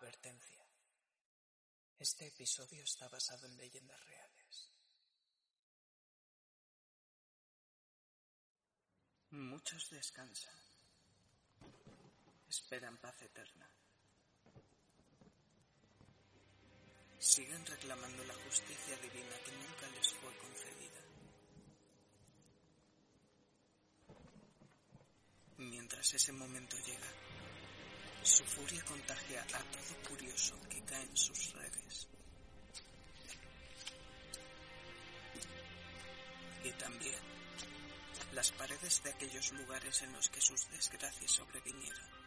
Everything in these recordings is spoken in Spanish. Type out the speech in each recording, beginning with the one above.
Advertencia. Este episodio está basado en leyendas reales. Muchos descansan. Esperan paz eterna. Siguen reclamando la justicia divina que nunca les fue concedida. Mientras ese momento llega, su furia contagia a todo curioso que cae en sus redes. Y también las paredes de aquellos lugares en los que sus desgracias sobrevinieron.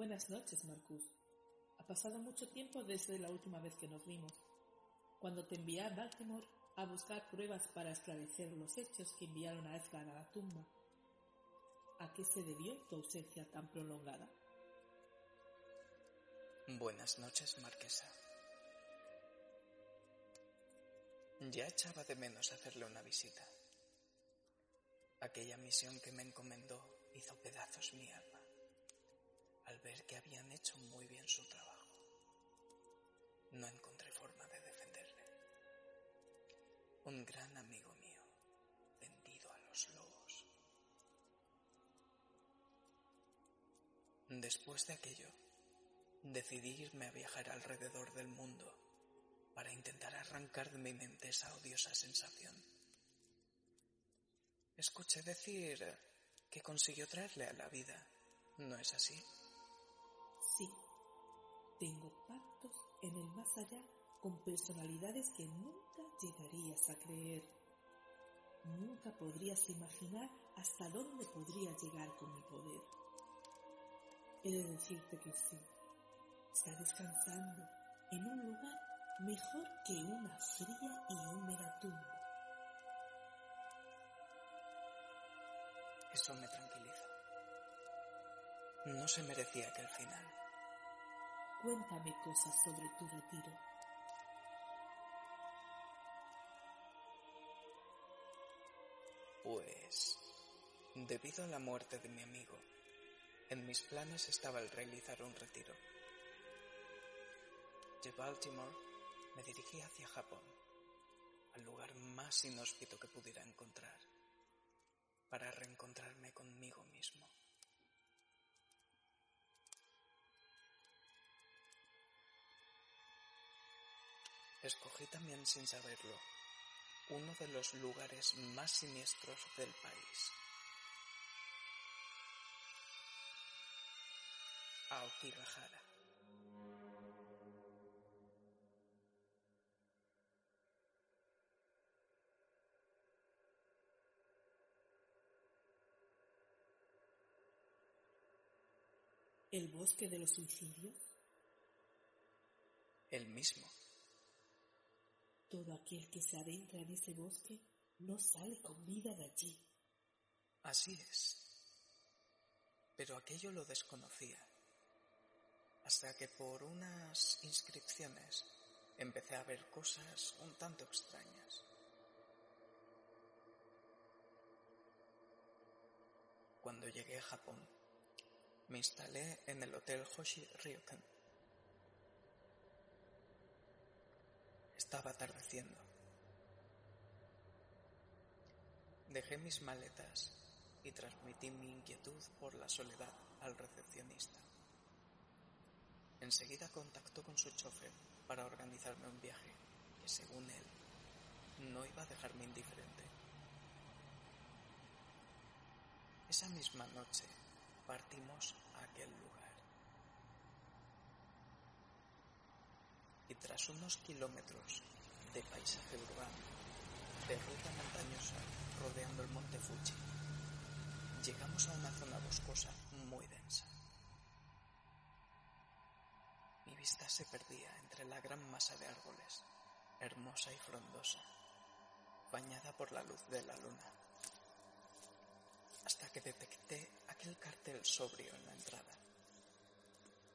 Buenas noches, Marcus. Ha pasado mucho tiempo desde la última vez que nos vimos, cuando te envié a Baltimore a buscar pruebas para esclarecer los hechos que enviaron a Edgar a la tumba. ¿A qué se debió tu ausencia tan prolongada? Buenas noches, Marquesa. Ya echaba de menos hacerle una visita. Aquella misión que me encomendó hizo pedazos mi al ver que habían hecho muy bien su trabajo. No encontré forma de defenderle. Un gran amigo mío, vendido a los lobos. Después de aquello, decidí irme a viajar alrededor del mundo para intentar arrancar de mi mente esa odiosa sensación. Escuché decir que consiguió traerle a la vida. ¿No es así? Sí, tengo pactos en el más allá con personalidades que nunca llegarías a creer. Nunca podrías imaginar hasta dónde podría llegar con mi poder. He de decirte que sí, está descansando en un lugar mejor que una fría y húmeda tumba. Eso me tranquiliza. No se merecía aquel final. Cuéntame cosas sobre tu retiro. Pues, debido a la muerte de mi amigo, en mis planes estaba el realizar un retiro. De Baltimore me dirigí hacia Japón, al lugar más inhóspito que pudiera encontrar, para reencontrarme conmigo mismo. Escogí también sin saberlo uno de los lugares más siniestros del país. Aokigahara. ¿El bosque de los suicidios? El mismo. Todo aquel que se adentra en ese bosque no sale con vida de allí. Así es. Pero aquello lo desconocía. Hasta que por unas inscripciones empecé a ver cosas un tanto extrañas. Cuando llegué a Japón, me instalé en el Hotel Hoshi Ryokan. Estaba atardeciendo. Dejé mis maletas y transmití mi inquietud por la soledad al recepcionista. Enseguida contactó con su chofer para organizarme un viaje que, según él, no iba a dejarme indiferente. Esa misma noche partimos a aquel lugar. Y tras unos kilómetros de paisaje urbano, de ruta montañosa rodeando el monte Fuji, llegamos a una zona boscosa muy densa. Mi vista se perdía entre la gran masa de árboles, hermosa y frondosa, bañada por la luz de la luna, hasta que detecté aquel cartel sobrio en la entrada.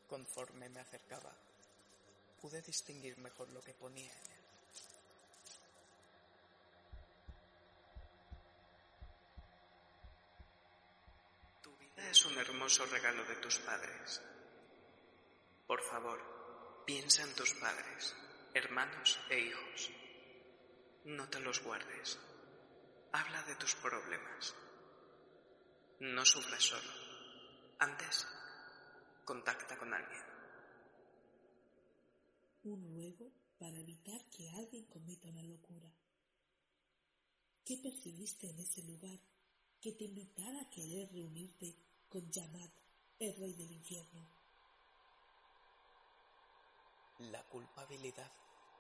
Conforme me acercaba, pude distinguir mejor lo que ponía en él. Tu vida es un hermoso regalo de tus padres. Por favor, piensa en tus padres, hermanos e hijos. No te los guardes. Habla de tus problemas. No sufras solo. Antes, contacta con alguien. Un ruego para evitar que alguien cometa una locura. ¿Qué percibiste en ese lugar que te invitara a querer reunirte con Yamad, el rey del infierno? La culpabilidad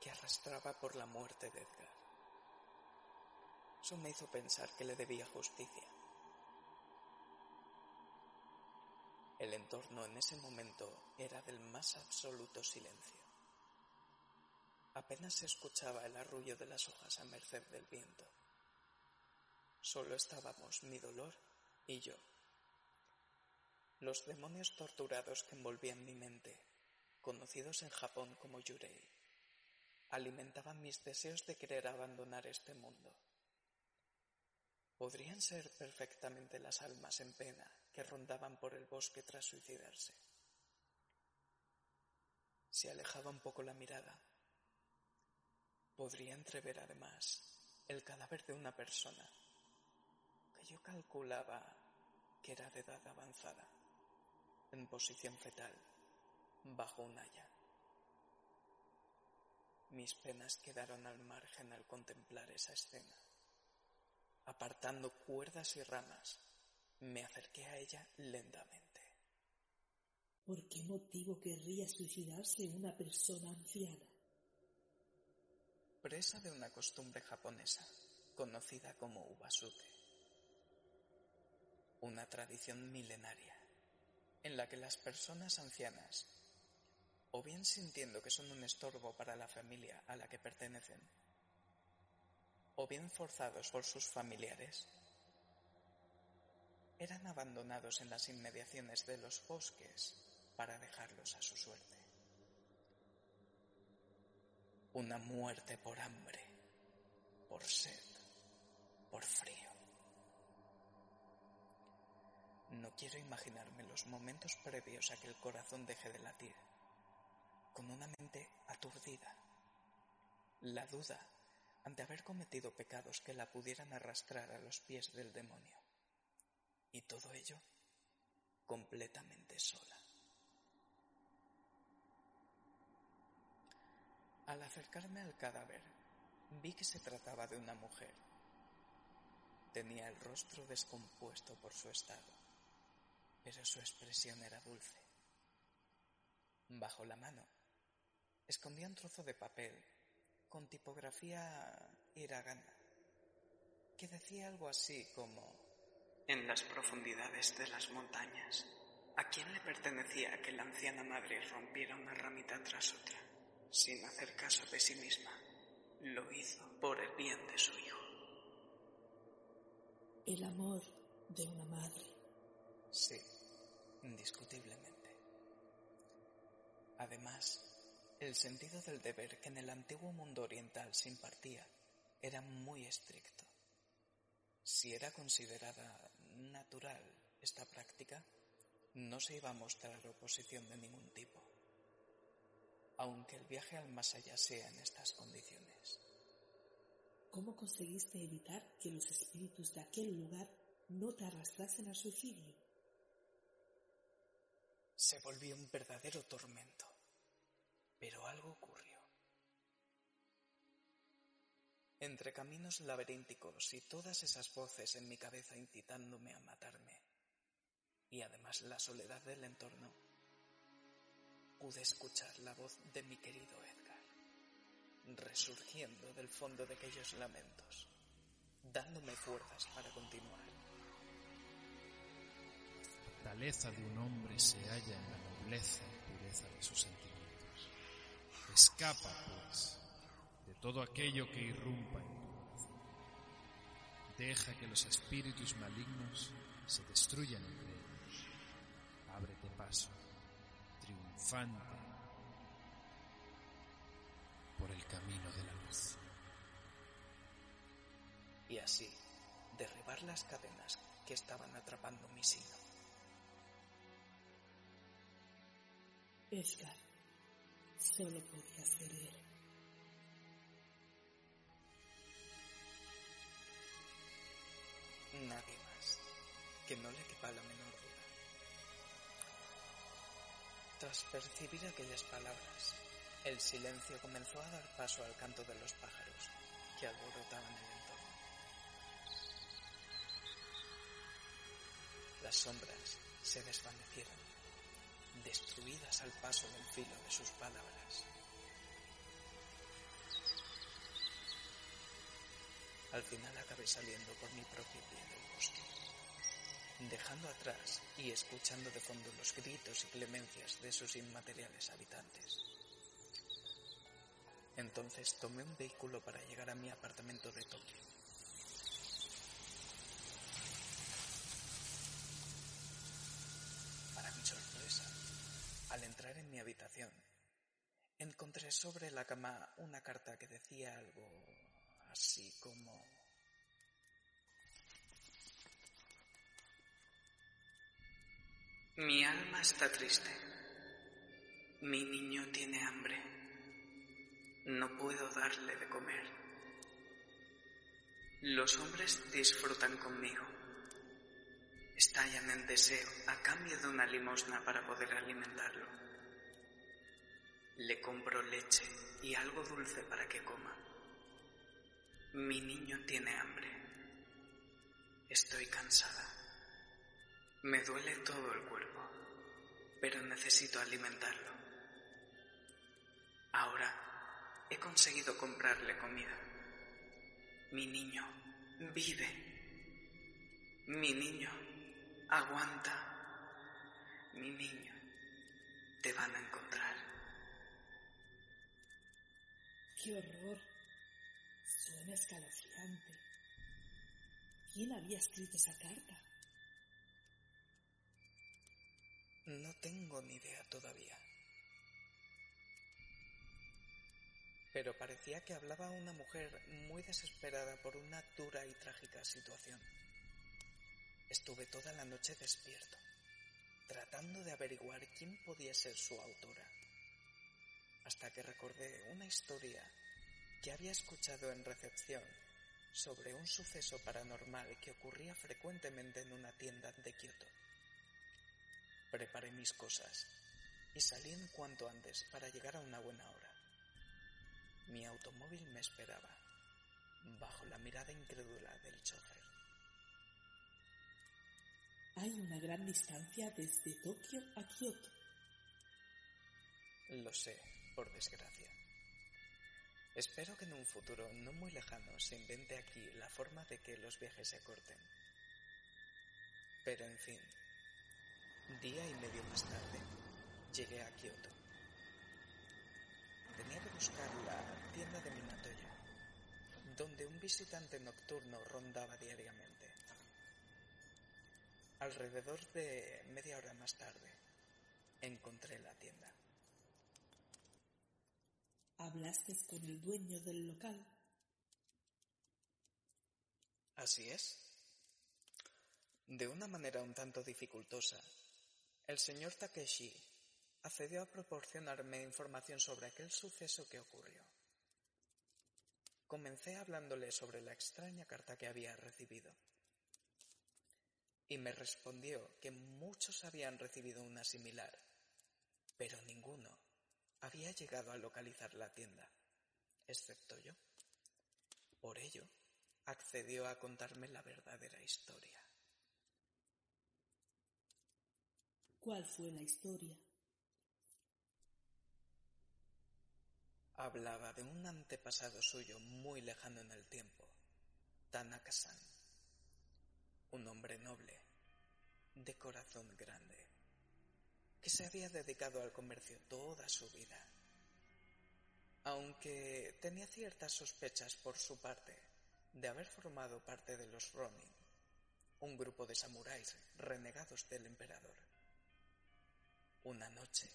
que arrastraba por la muerte de Edgar. Eso me hizo pensar que le debía justicia. El entorno en ese momento era del más absoluto silencio. Apenas se escuchaba el arrullo de las hojas a merced del viento. Solo estábamos mi dolor y yo. Los demonios torturados que envolvían mi mente, conocidos en Japón como Yurei, alimentaban mis deseos de querer abandonar este mundo. Podrían ser perfectamente las almas en pena que rondaban por el bosque tras suicidarse. Se alejaba un poco la mirada. Podría entrever además el cadáver de una persona que yo calculaba que era de edad avanzada, en posición fetal, bajo un haya. Mis penas quedaron al margen al contemplar esa escena. Apartando cuerdas y ramas, me acerqué a ella lentamente. ¿Por qué motivo querría suicidarse una persona anciana? Presa de una costumbre japonesa, conocida como ubasuke. Una tradición milenaria, en la que las personas ancianas, o bien sintiendo que son un estorbo para la familia a la que pertenecen, o bien forzados por sus familiares, eran abandonados en las inmediaciones de los bosques para dejarlos a su suerte. Una muerte por hambre, por sed, por frío. No quiero imaginarme los momentos previos a que el corazón deje de latir, con una mente aturdida, la duda ante haber cometido pecados que la pudieran arrastrar a los pies del demonio. Y todo ello completamente sola. Al acercarme al cadáver, vi que se trataba de una mujer. Tenía el rostro descompuesto por su estado, pero su expresión era dulce. Bajo la mano, escondía un trozo de papel con tipografía hiragana, que decía algo así como En las profundidades de las montañas, ¿a quién le pertenecía que la anciana madre rompiera una ramita tras otra, sin hacer caso de sí misma? Lo hizo por el bien de su hijo. El amor de una madre. Sí, indiscutiblemente. Además, el sentido del deber que en el antiguo mundo oriental se impartía era muy estricto. Si era considerada natural esta práctica, no se iba a mostrar oposición de ningún tipo, aunque el viaje al más allá sea en estas condiciones. ¿Cómo conseguiste evitar que los espíritus de aquel lugar no te arrastrasen al suicidio? Se volvió un verdadero tormento, pero algo ocurrió. Entre caminos laberínticos y todas esas voces en mi cabeza incitándome a matarme, y además la soledad del entorno, pude escuchar la voz de mi querido Edgar, resurgiendo del fondo de aquellos lamentos, dándome fuerzas para continuar. La fortaleza de un hombre se halla en la nobleza y pureza de sus sentimientos. Escapa, pues, de todo aquello que irrumpa en tu corazón. Deja que los espíritus malignos se destruyan entre ellos. Ábrete paso, triunfante, por el camino de la luz. Y así, derribar las cadenas que estaban atrapando mi sino. Edgar, solo podía ser él. Nadie más, que no le quepa la menor Tras percibir aquellas palabras, el silencio comenzó a dar paso al canto de los pájaros que alborotaban el entorno. Las sombras se desvanecieron, destruidas al paso del filo de sus palabras. Al final acabé saliendo por mi propio pie del bosque, dejando atrás y escuchando de fondo los gritos y clemencias de sus inmateriales habitantes. Entonces tomé un vehículo para llegar a mi apartamento de Tokio. Para mi sorpresa, al entrar en mi habitación, encontré sobre la cama una carta que decía algo así como... Mi alma está triste. Mi niño tiene hambre. No puedo darle de comer. Los hombres disfrutan conmigo. Estallan en deseo a cambio de una limosna para poder alimentarlo. Le compro leche y algo dulce para que coma. Mi niño tiene hambre. Estoy cansada. Me duele todo el cuerpo, pero necesito alimentarlo. Ahora he conseguido comprarle comida. Mi niño vive. Mi niño aguanta. Mi niño te van a encontrar. ¡Qué horror! Suena escalofriante. ¿Quién había escrito esa carta? No tengo ni idea todavía. Pero parecía que hablaba una mujer muy desesperada por una dura y trágica situación. Estuve toda la noche despierto, tratando de averiguar quién podía ser su autora, hasta que recordé una historia que había escuchado en recepción sobre un suceso paranormal que ocurría frecuentemente en una tienda de Kioto. Preparé mis cosas y salí en cuanto antes para llegar a una buena hora. Mi automóvil me esperaba, bajo la mirada incrédula del chofer. Hay una gran distancia desde Tokio a Kioto. Lo sé, por desgracia. Espero que en un futuro no muy lejano se invente aquí la forma de que los viajes se corten. Pero en fin, día y medio más tarde, llegué a Kioto. Tenía que buscar la tienda de Minatoya, donde un visitante nocturno rondaba diariamente. Alrededor de media hora más tarde, encontré la tienda. ¿Hablaste con el dueño del local? Así es. De una manera un tanto dificultosa, el señor Takeshi accedió a proporcionarme información sobre aquel suceso que ocurrió. Comencé hablándole sobre la extraña carta que había recibido. Y me respondió que muchos habían recibido una similar, pero ninguno había llegado a localizar la tienda, excepto yo. Por ello, accedió a contarme la verdadera historia. ¿Cuál fue la historia? Hablaba de un antepasado suyo muy lejano en el tiempo, Tanaka-san, un hombre noble, de corazón grande, que se había dedicado al comercio toda su vida. aunque tenía ciertas sospechas por su parte de haber formado parte de los Ronin, un grupo de samuráis renegados del emperador. Una noche,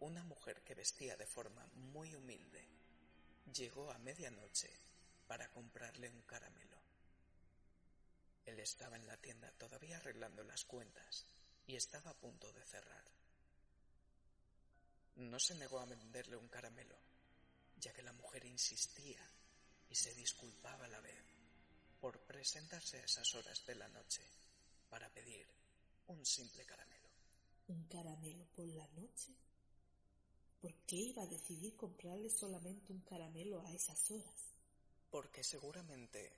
una mujer que vestía de forma muy humilde llegó a medianoche para comprarle un caramelo. Él estaba en la tienda todavía arreglando las cuentas y estaba a punto de cerrar. No se negó a venderle un caramelo, ya que la mujer insistía y se disculpaba a la vez por presentarse a esas horas de la noche para pedir un simple caramelo. ¿Un caramelo por la noche? ¿Por qué iba a decidir comprarle solamente un caramelo a esas horas? Porque seguramente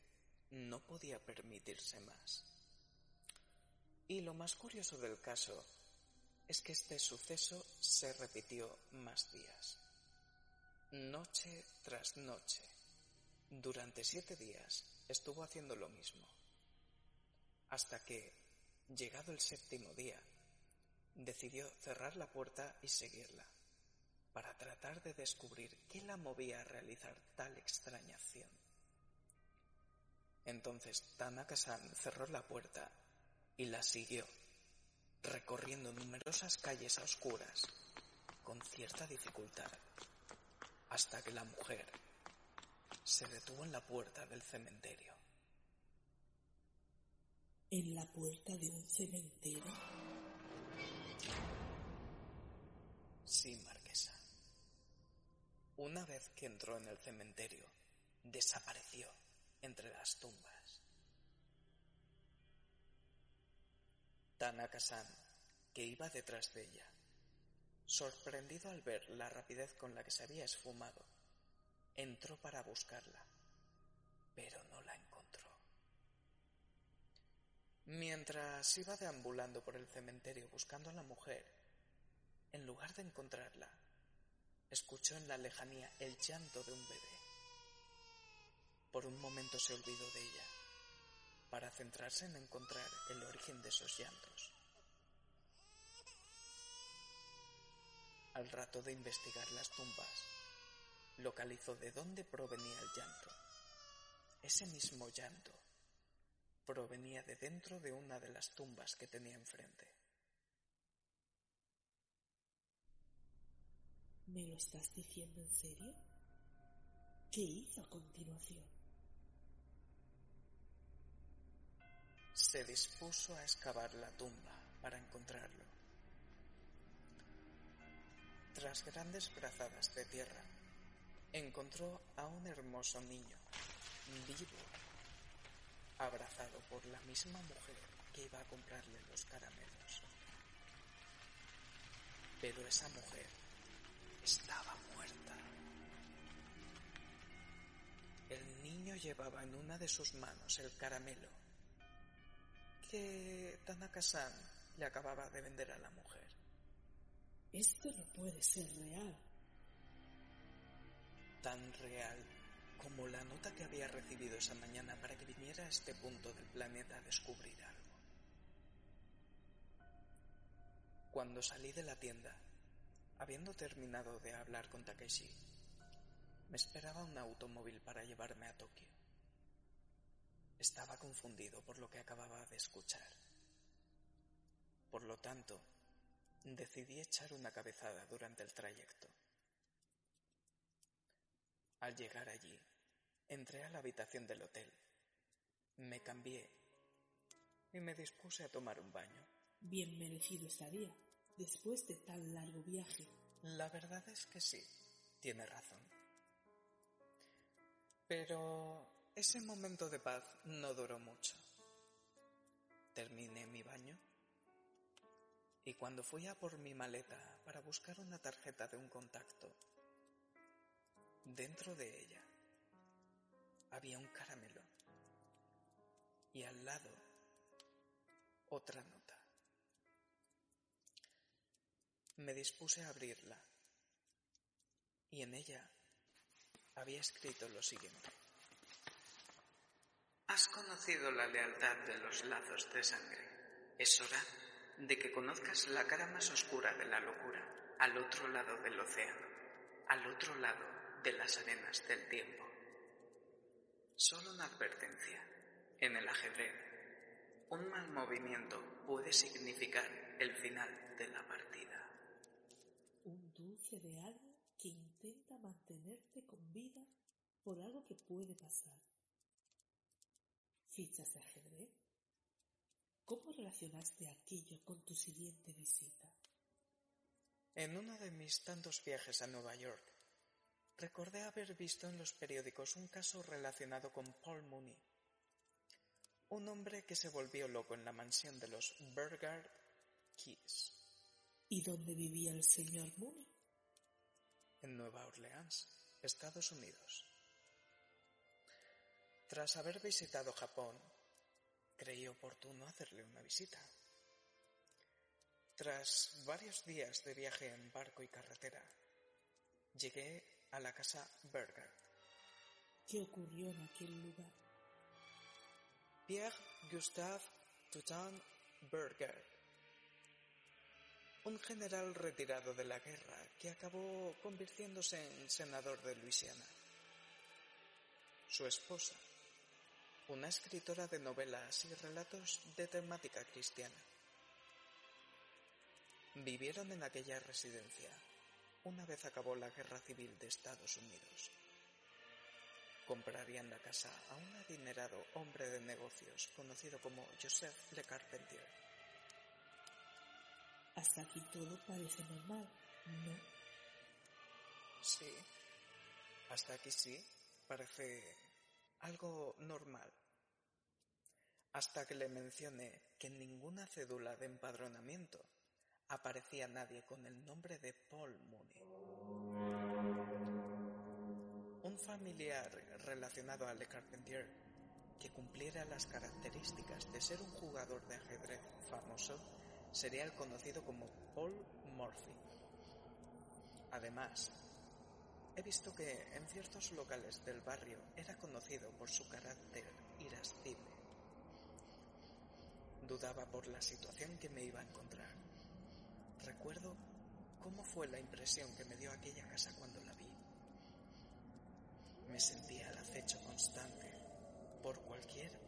no podía permitirse más. Y lo más curioso del caso es que este suceso se repitió más días, noche tras noche. Durante siete días estuvo haciendo lo mismo, hasta que, llegado el séptimo día, decidió cerrar la puerta y seguirla, para tratar de descubrir qué la movía a realizar tal extraña acción. Entonces Tanaka-san cerró la puerta y la siguió, recorriendo numerosas calles a oscuras, con cierta dificultad, hasta que la mujer se detuvo en la puerta del cementerio. ¿En la puerta de un cementerio? Una vez que entró en el cementerio, desapareció entre las tumbas. Tanaka-san, que iba detrás de ella, sorprendido al ver la rapidez con la que se había esfumado, entró para buscarla, pero no la encontró. Mientras iba deambulando por el cementerio buscando a la mujer, en lugar de encontrarla, escuchó en la lejanía el llanto de un bebé. Por un momento se olvidó de ella para centrarse en encontrar el origen de esos llantos. Al rato de investigar las tumbas, localizó de dónde provenía el llanto. Ese mismo llanto provenía de dentro de una de las tumbas que tenía enfrente. ¿Me lo estás diciendo en serio? ¿Qué hizo a continuación? se dispuso a excavar la tumba para encontrarlo. Tras grandes brazadas de tierra, encontró a un hermoso niño, vivo, abrazado por la misma mujer que iba a comprarle los caramelos. Pero esa mujer estaba muerta. El niño llevaba en una de sus manos el caramelo que Tanaka-san le acababa de vender a la mujer. Esto no puede ser real. Tan real como la nota que había recibido esa mañana para que viniera a este punto del planeta a descubrir algo. Cuando salí de la tienda, habiendo terminado de hablar con Takeshi, me esperaba un automóvil para llevarme a Tokio. Estaba confundido por lo que acababa de escuchar. Por lo tanto, decidí echar una cabezada durante el trayecto. Al llegar allí, entré a la habitación del hotel, me cambié y me dispuse a tomar un baño. Bien merecido estaría, después de tan largo viaje. La verdad es que sí, tiene razón. Pero ese momento de paz no duró mucho. Terminé mi baño y cuando fui a por mi maleta para buscar una tarjeta de un contacto, dentro de ella había un caramelo y al lado otra nota. Me dispuse a abrirla y en ella había escrito lo siguiente. Has conocido la lealtad de los lazos de sangre. Es hora de que conozcas la cara más oscura de la locura, al otro lado del océano, al otro lado de las arenas del tiempo. Solo una advertencia. En el ajedrez, un mal movimiento puede significar el final de la partida. Un dulce de algo que intenta mantenerte con vida por algo que puede pasar. ¿Fichas de ajedrez? ¿Cómo relacionaste aquello con tu siguiente visita? En uno de mis tantos viajes a Nueva York, recordé haber visto en los periódicos un caso relacionado con Paul Mooney, un hombre que se volvió loco en la mansión de los Burgard Keys. ¿Y dónde vivía el señor Mooney? En Nueva Orleans, Estados Unidos. Tras haber visitado Japón, creí oportuno hacerle una visita. Tras varios días de viaje en barco y carretera, llegué a la casa Berger. ¿Qué ocurrió en aquel lugar? Pierre Gustave Toutain Berger, un general retirado de la guerra que acabó convirtiéndose en senador de Luisiana. Su esposa, una escritora de novelas y relatos de temática cristiana Vivieron en aquella residencia una vez acabó la guerra civil de Estados Unidos. Comprarían la casa a un adinerado hombre de negocios conocido como Joseph Le Carpentier. Hasta aquí todo parece normal, ¿no? Sí, hasta aquí sí, parece algo normal. Hasta que le mencioné que ninguna cédula de empadronamiento aparecía nadie con el nombre de Paul Mooney. Un familiar relacionado a Le Carpentier que cumpliera las características de ser un jugador de ajedrez famoso sería el conocido como Paul Murphy. Además, he visto que en ciertos locales del barrio era conocido por su carácter irascible. Dudaba por la situación que me iba a encontrar Recuerdo cómo fue la impresión que me dio aquella casa cuando la vi. Me sentía al acecho constante por cualquier.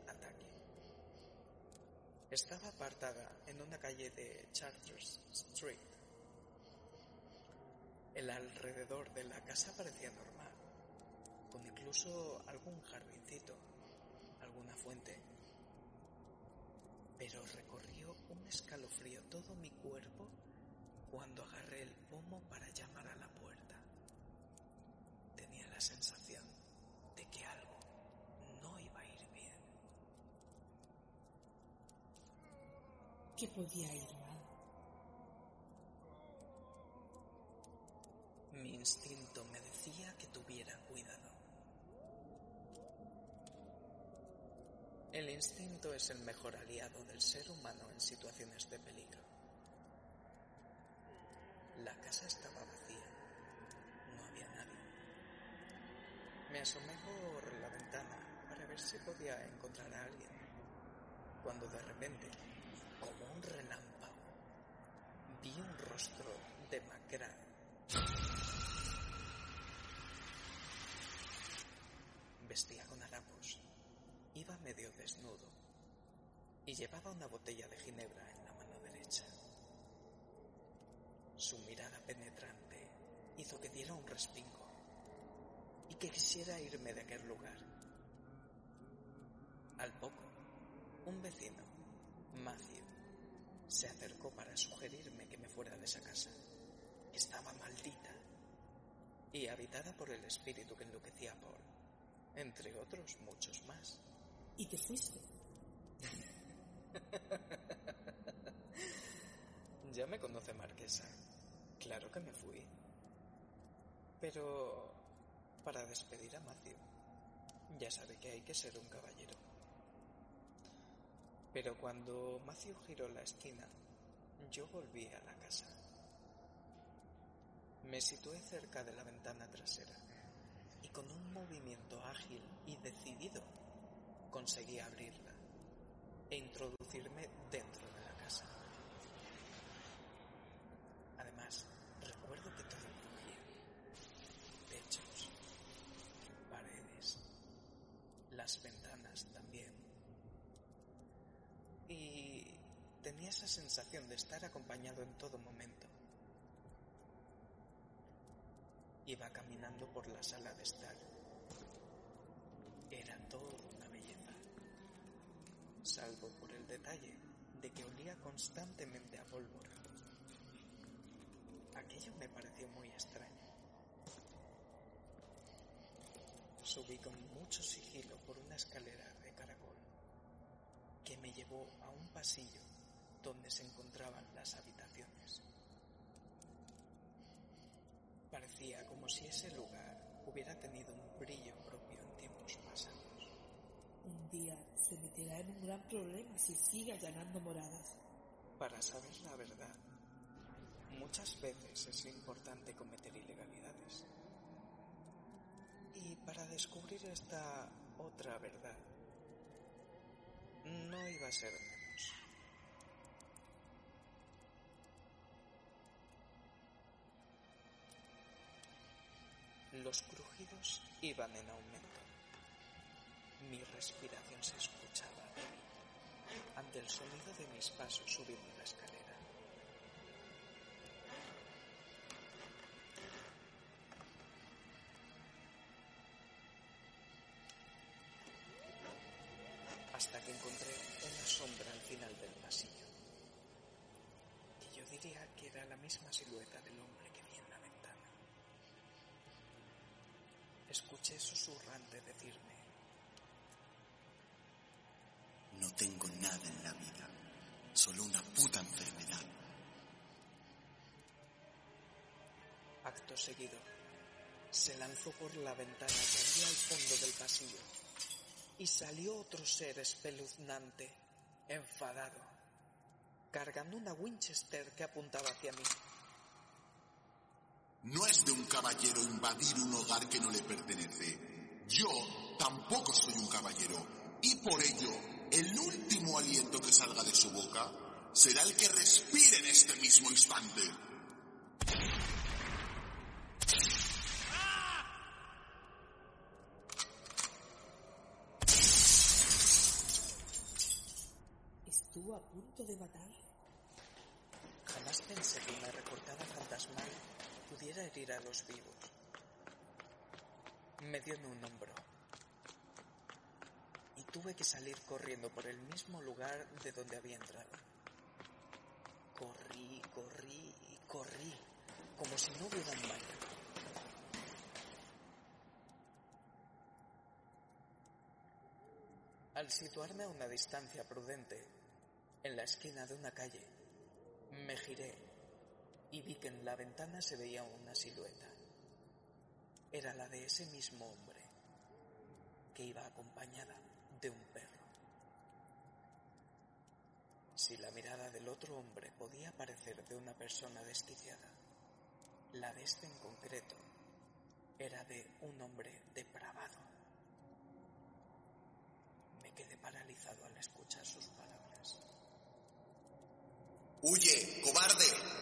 Estaba apartada en una calle de Charters Street. El alrededor de la casa parecía normal, con incluso algún jardincito, alguna fuente. Pero recorrió un escalofrío todo mi cuerpo cuando agarré el pomo para llamar a la puerta. Tenía la sensación de que algo no iba a ir bien. ¿Qué podía ir mal? Mi instinto me decía que tuviera cuidado. El instinto es el mejor aliado del ser humano en situaciones de peligro. La casa estaba vacía. No había nadie. Me asomé por la ventana para ver si podía encontrar a alguien. Cuando de repente, como un relámpago, vi un rostro demacrado. Vestía con harapos, iba medio desnudo y llevaba una botella de ginebra en la mano derecha. Su mirada penetrante hizo que diera un respingo y que quisiera irme de aquel lugar. Al poco, un vecino, Matthew, se acercó para sugerirme que me fuera de esa casa, estaba maldita y habitada por el espíritu que enloquecía a Paul, entre otros muchos más. ¿Y te fuiste? ya me conoce Marquesa. Claro que me fui. Pero para despedir a Matthew, ya sabe que hay que ser un caballero. Pero cuando Matthew giró la esquina, yo volví a la casa. Me situé cerca de la ventana trasera y con un movimiento ágil y decidido conseguí abrirla e introducirme dentro de la casa. Además, recuerdo que todo crujía. Techos, paredes, las ventanas tenía esa sensación de estar acompañado en todo momento. Iba caminando por la sala de estar. Era todo una belleza, salvo por el detalle de que olía constantemente a pólvora. Aquello me pareció muy extraño. Subí con mucho sigilo por una escalera de caracol que me llevó a un pasillo donde se encontraban las habitaciones. Parecía como si ese lugar hubiera tenido un brillo propio en tiempos pasados. Un día se meterá en un gran problema si sigue allanando moradas. Para saber la verdad, muchas veces es importante cometer ilegalidades. Y para descubrir esta otra verdad, no iba a ser Los crujidos iban en aumento. Mi respiración se escuchaba ante el sonido de mis pasos subiendo la escalera. hasta que encontré una sombra al final del pasillo, que yo diría que era la misma silueta del hombre que vi en la ventana. Escuché susurrante decirme, No tengo nada en la vida, solo una puta enfermedad. acto seguido, se lanzó por la ventana que había al fondo del pasillo y salió otro ser espeluznante, enfadado, cargando una Winchester que apuntaba hacia mí. Un caballero invadir un hogar que no le pertenece. Yo tampoco soy un caballero y por ello el último aliento que salga de su boca será el que respire en este mismo instante. Estuvo a punto de matar. Jamás pensé que una recortada fantasmal pudiera herir a los vivos. Me dio un hombro. Y tuve que salir corriendo por el mismo lugar de donde había entrado. Corrí, corrí y corrí, como si no hubiera un mañana. Al situarme a una distancia prudente, en la esquina de una calle, me giré y vi que en la ventana se veía una silueta. Era la de ese mismo hombre, que iba acompañada de un perro. Si la mirada del otro hombre podía parecer de una persona desquiciada, la de este en concreto era de un hombre depravado. Me quedé paralizado al escuchar sus palabras. ¡Huye, cobarde!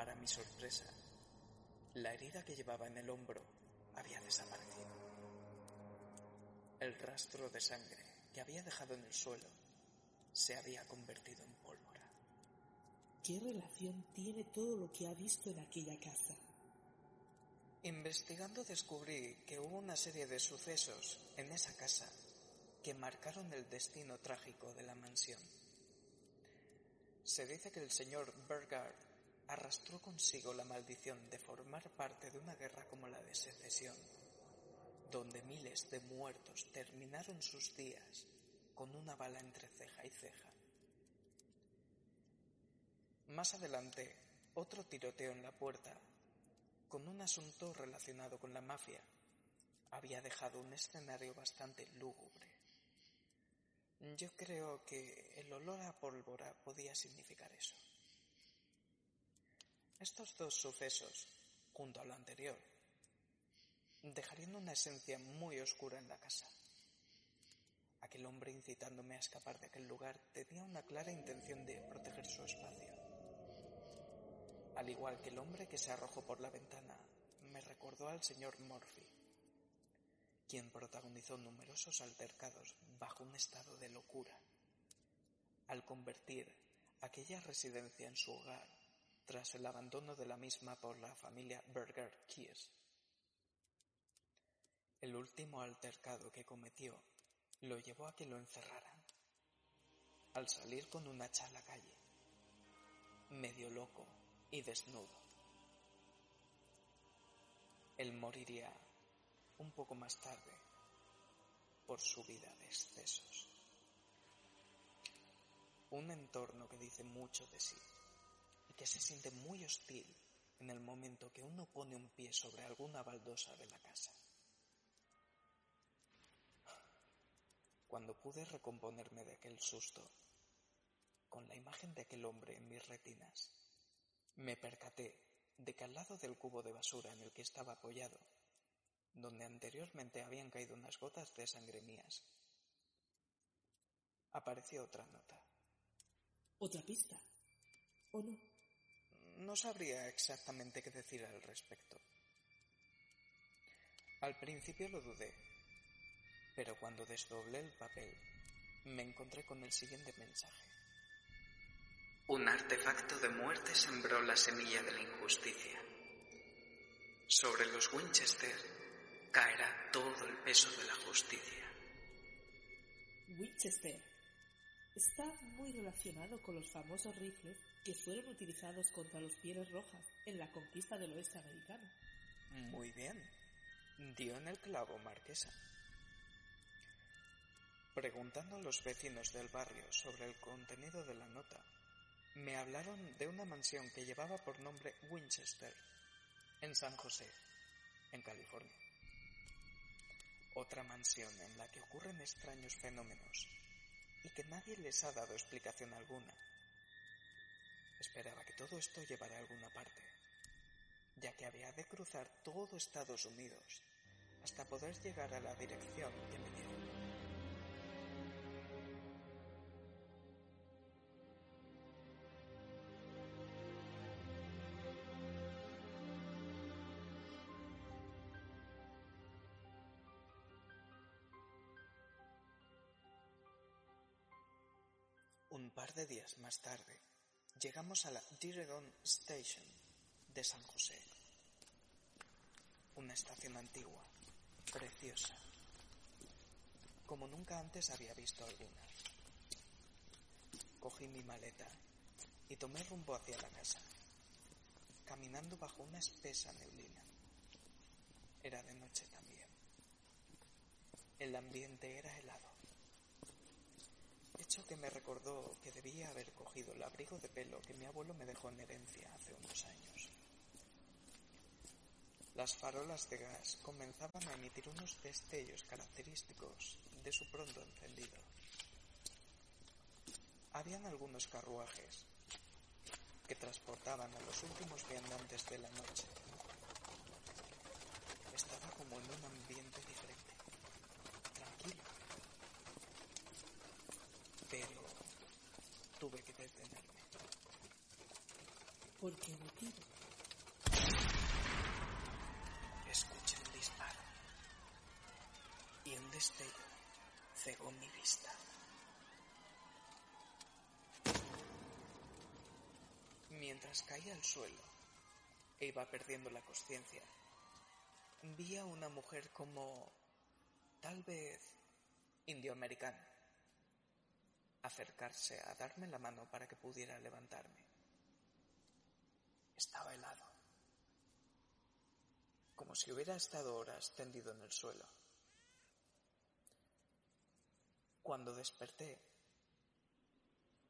Para mi sorpresa, la herida que llevaba en el hombro había desaparecido. El rastro de sangre que había dejado en el suelo se había convertido en pólvora. ¿Qué relación tiene todo lo que ha visto en aquella casa? Investigando descubrí que hubo una serie de sucesos en esa casa que marcaron el destino trágico de la mansión. Se dice que el señor Burgard arrastró consigo la maldición de formar parte de una guerra como la de secesión, donde miles de muertos terminaron sus días con una bala entre ceja y ceja. Más adelante, otro tiroteo en la puerta, con un asunto relacionado con la mafia, había dejado un escenario bastante lúgubre. Yo creo que el olor a pólvora podía significar eso. Estos dos sucesos, junto a lo anterior, dejarían una esencia muy oscura en la casa. Aquel hombre incitándome a escapar de aquel lugar tenía una clara intención de proteger su espacio. Al igual que el hombre que se arrojó por la ventana, me recordó al señor Murphy, quien protagonizó numerosos altercados bajo un estado de locura, al convertir aquella residencia en su hogar tras el abandono de la misma por la familia Berger Kies. El último altercado que cometió lo llevó a que lo encerraran. Al salir con un hacha a la calle, medio loco y desnudo. Él moriría un poco más tarde por su vida de excesos. Un entorno que dice mucho de sí que se siente muy hostil en el momento que uno pone un pie sobre alguna baldosa de la casa. Cuando pude recomponerme de aquel susto, con la imagen de aquel hombre en mis retinas, me percaté de que al lado del cubo de basura en el que estaba apoyado, donde anteriormente habían caído unas gotas de sangre mías, apareció otra nota. ¿Otra pista? ¿O no? No sabría exactamente qué decir al respecto. Al principio lo dudé, pero cuando desdoblé el papel, me encontré con el siguiente mensaje. Un artefacto de muerte sembró la semilla de la injusticia. Sobre los Winchester caerá todo el peso de la justicia. Winchester está muy relacionado con los famosos rifles que fueron utilizados contra los pieles rojas en la conquista del oeste americano. Muy bien. Dio en el clavo, marquesa. Preguntando a los vecinos del barrio sobre el contenido de la nota, me hablaron de una mansión que llevaba por nombre Winchester, en San José, en California. Otra mansión en la que ocurren extraños fenómenos y que nadie les ha dado explicación alguna. Esperaba que todo esto llevara a alguna parte, ya que había de cruzar todo Estados Unidos hasta poder llegar a la dirección que me dieron. Un par de días más tarde, llegamos a la Diregon Station de San José. Una estación antigua, preciosa, como nunca antes había visto alguna. Cogí mi maleta y tomé rumbo hacia la casa, caminando bajo una espesa neblina. Era de noche también. El ambiente era helado hecho que me recordó que debía haber cogido el abrigo de pelo que mi abuelo me dejó en herencia hace unos años. Las farolas de gas comenzaban a emitir unos destellos característicos de su pronto encendido. Habían algunos carruajes que transportaban a los últimos viandantes de la noche. Estaba como en un ambiente diferente, pero tuve que detenerme. ¿Por qué motivo? Escuché un disparo y un destello cegó mi vista. Mientras caía al suelo e iba perdiendo la conciencia, vi a una mujer como tal vez indioamericana acercarse a darme la mano para que pudiera levantarme. Estaba helado, como si hubiera estado horas tendido en el suelo. Cuando desperté,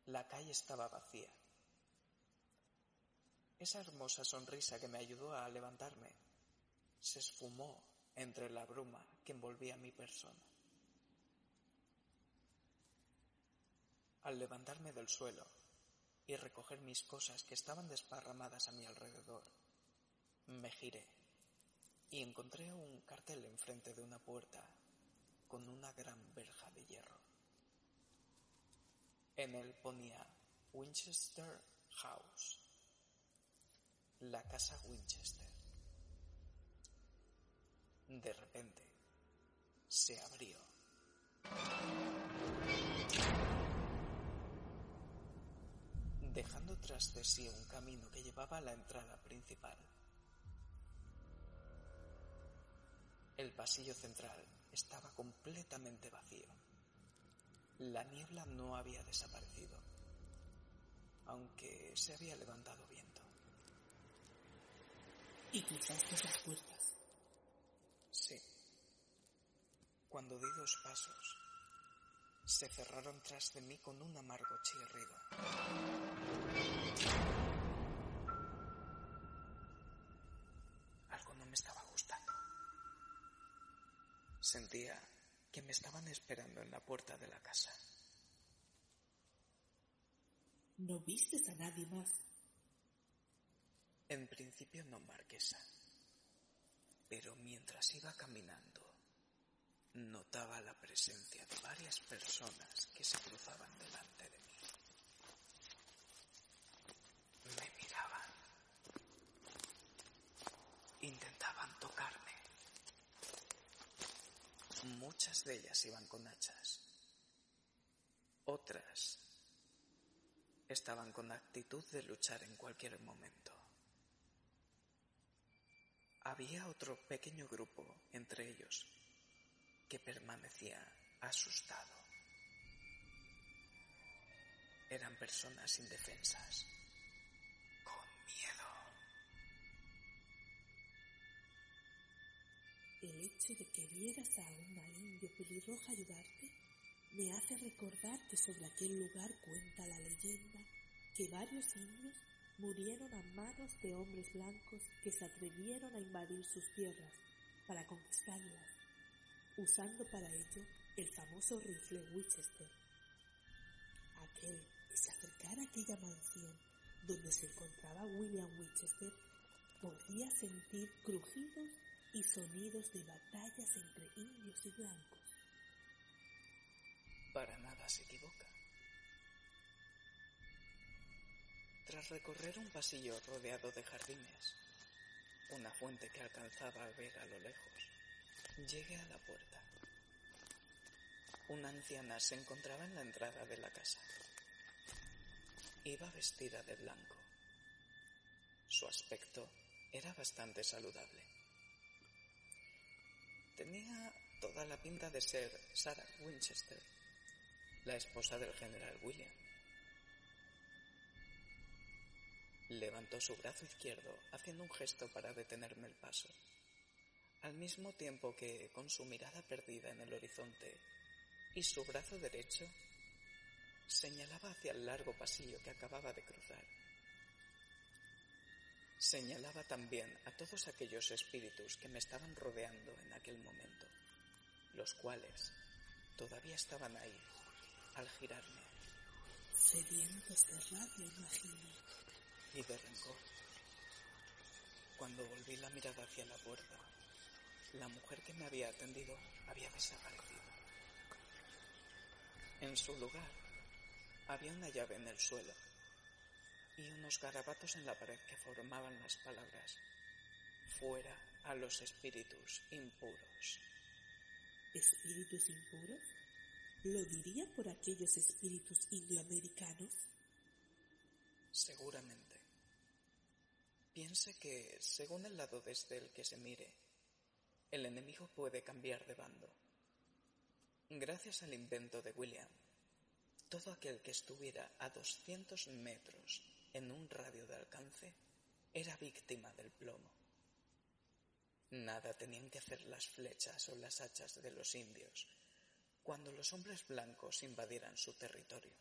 la calle estaba vacía. Esa hermosa sonrisa que me ayudó a levantarme se esfumó entre la bruma que envolvía mi persona. Al levantarme del suelo y recoger mis cosas que estaban desparramadas a mi alrededor, me giré y encontré un cartel enfrente de una puerta con una gran verja de hierro. En él ponía Winchester House, la casa Winchester. De repente, se abrió. Dejando tras de sí un camino que llevaba a la entrada principal. El pasillo central estaba completamente vacío. La niebla no había desaparecido, aunque se había levantado viento. ¿Y cruzaste las puertas? Sí. Cuando di dos pasos, se cerraron tras de mí con un amargo chirrido. Algo no me estaba gustando. Sentía que me estaban esperando en la puerta de la casa. ¿No vistes a nadie más? En principio no, Marquesa. Pero mientras iba caminando, notaba la presencia de varias personas que se cruzaban delante de mí. Me miraban. Intentaban tocarme. Muchas de ellas iban con hachas. Otras estaban con actitud de luchar en cualquier momento. Había otro pequeño grupo entre ellos que permanecía asustado. Eran personas indefensas, con miedo. El hecho de que vieras a una indio pelirroja ayudarte me hace recordar que sobre aquel lugar cuenta la leyenda que varios indios murieron a manos de hombres blancos que se atrevieron a invadir sus tierras para conquistarlas, usando para ello el famoso rifle Winchester. Aquel que se a aquella mansión donde se encontraba William Winchester podía sentir crujidos y sonidos de batallas entre indios y blancos. Para nada se equivoca. Tras recorrer un pasillo rodeado de jardines, una fuente que alcanzaba a ver a lo lejos, llegué a la puerta. Una anciana se encontraba en la entrada de la casa. Iba vestida de blanco. Su aspecto era bastante saludable. Tenía toda la pinta de ser Sarah Winchester, la esposa del general William. Levantó su brazo izquierdo haciendo un gesto para detenerme el paso, al mismo tiempo que, con su mirada perdida en el horizonte y su brazo derecho, señalaba hacia el largo pasillo que acababa de cruzar. Señalaba también a todos aquellos espíritus que me estaban rodeando en aquel momento, los cuales todavía estaban ahí al girarme. Sedientos de rabia, imagino. y de rencor. Cuando volví la mirada hacia la puerta, la mujer que me había atendido había desaparecido. En su lugar había una llave en el suelo y unos garabatos en la pared que formaban las palabras fuera a los espíritus impuros. ¿Espíritus impuros? ¿Lo diría por aquellos espíritus indioamericanos? Seguramente. Piense que, según el lado desde el que se mire, el enemigo puede cambiar de bando. Gracias al invento de William, todo aquel que estuviera a 200 metros en un radio de alcance era víctima del plomo. Nada tenían que hacer las flechas o las hachas de los indios cuando los hombres blancos invadieran su territorio.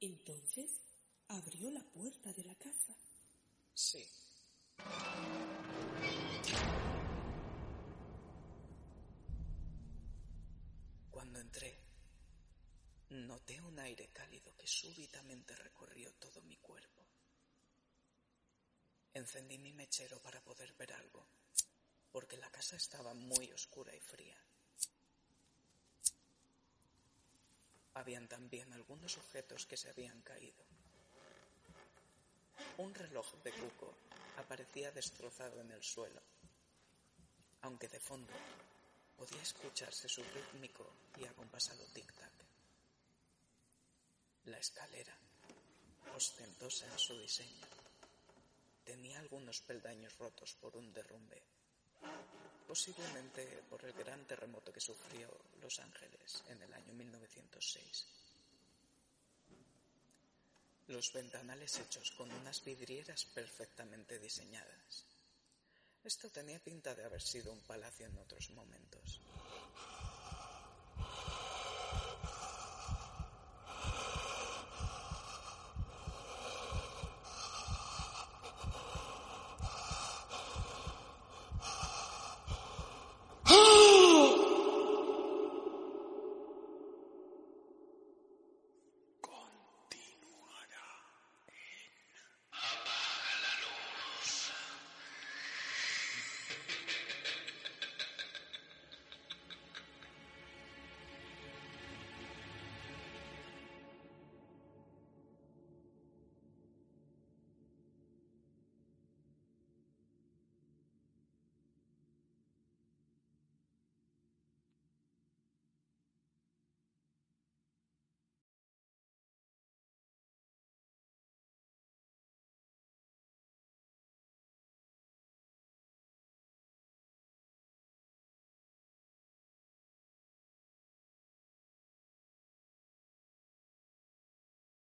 Entonces abrió la puerta de la casa. Sí. Cuando entré, noté un aire cálido que súbitamente recorrió todo mi cuerpo. Encendí mi mechero para poder ver algo, porque la casa estaba muy oscura y fría. Habían también algunos objetos que se habían caído. Un reloj de cuco aparecía destrozado en el suelo, aunque de fondo podía escucharse su rítmico y acompasado tic-tac. La escalera, ostentosa en su diseño, tenía algunos peldaños rotos por un derrumbe, posiblemente por el gran terremoto que sufrió Los Ángeles en el año 1906. Los ventanales hechos con unas vidrieras perfectamente diseñadas. Esto tenía pinta de haber sido un palacio en otros momentos.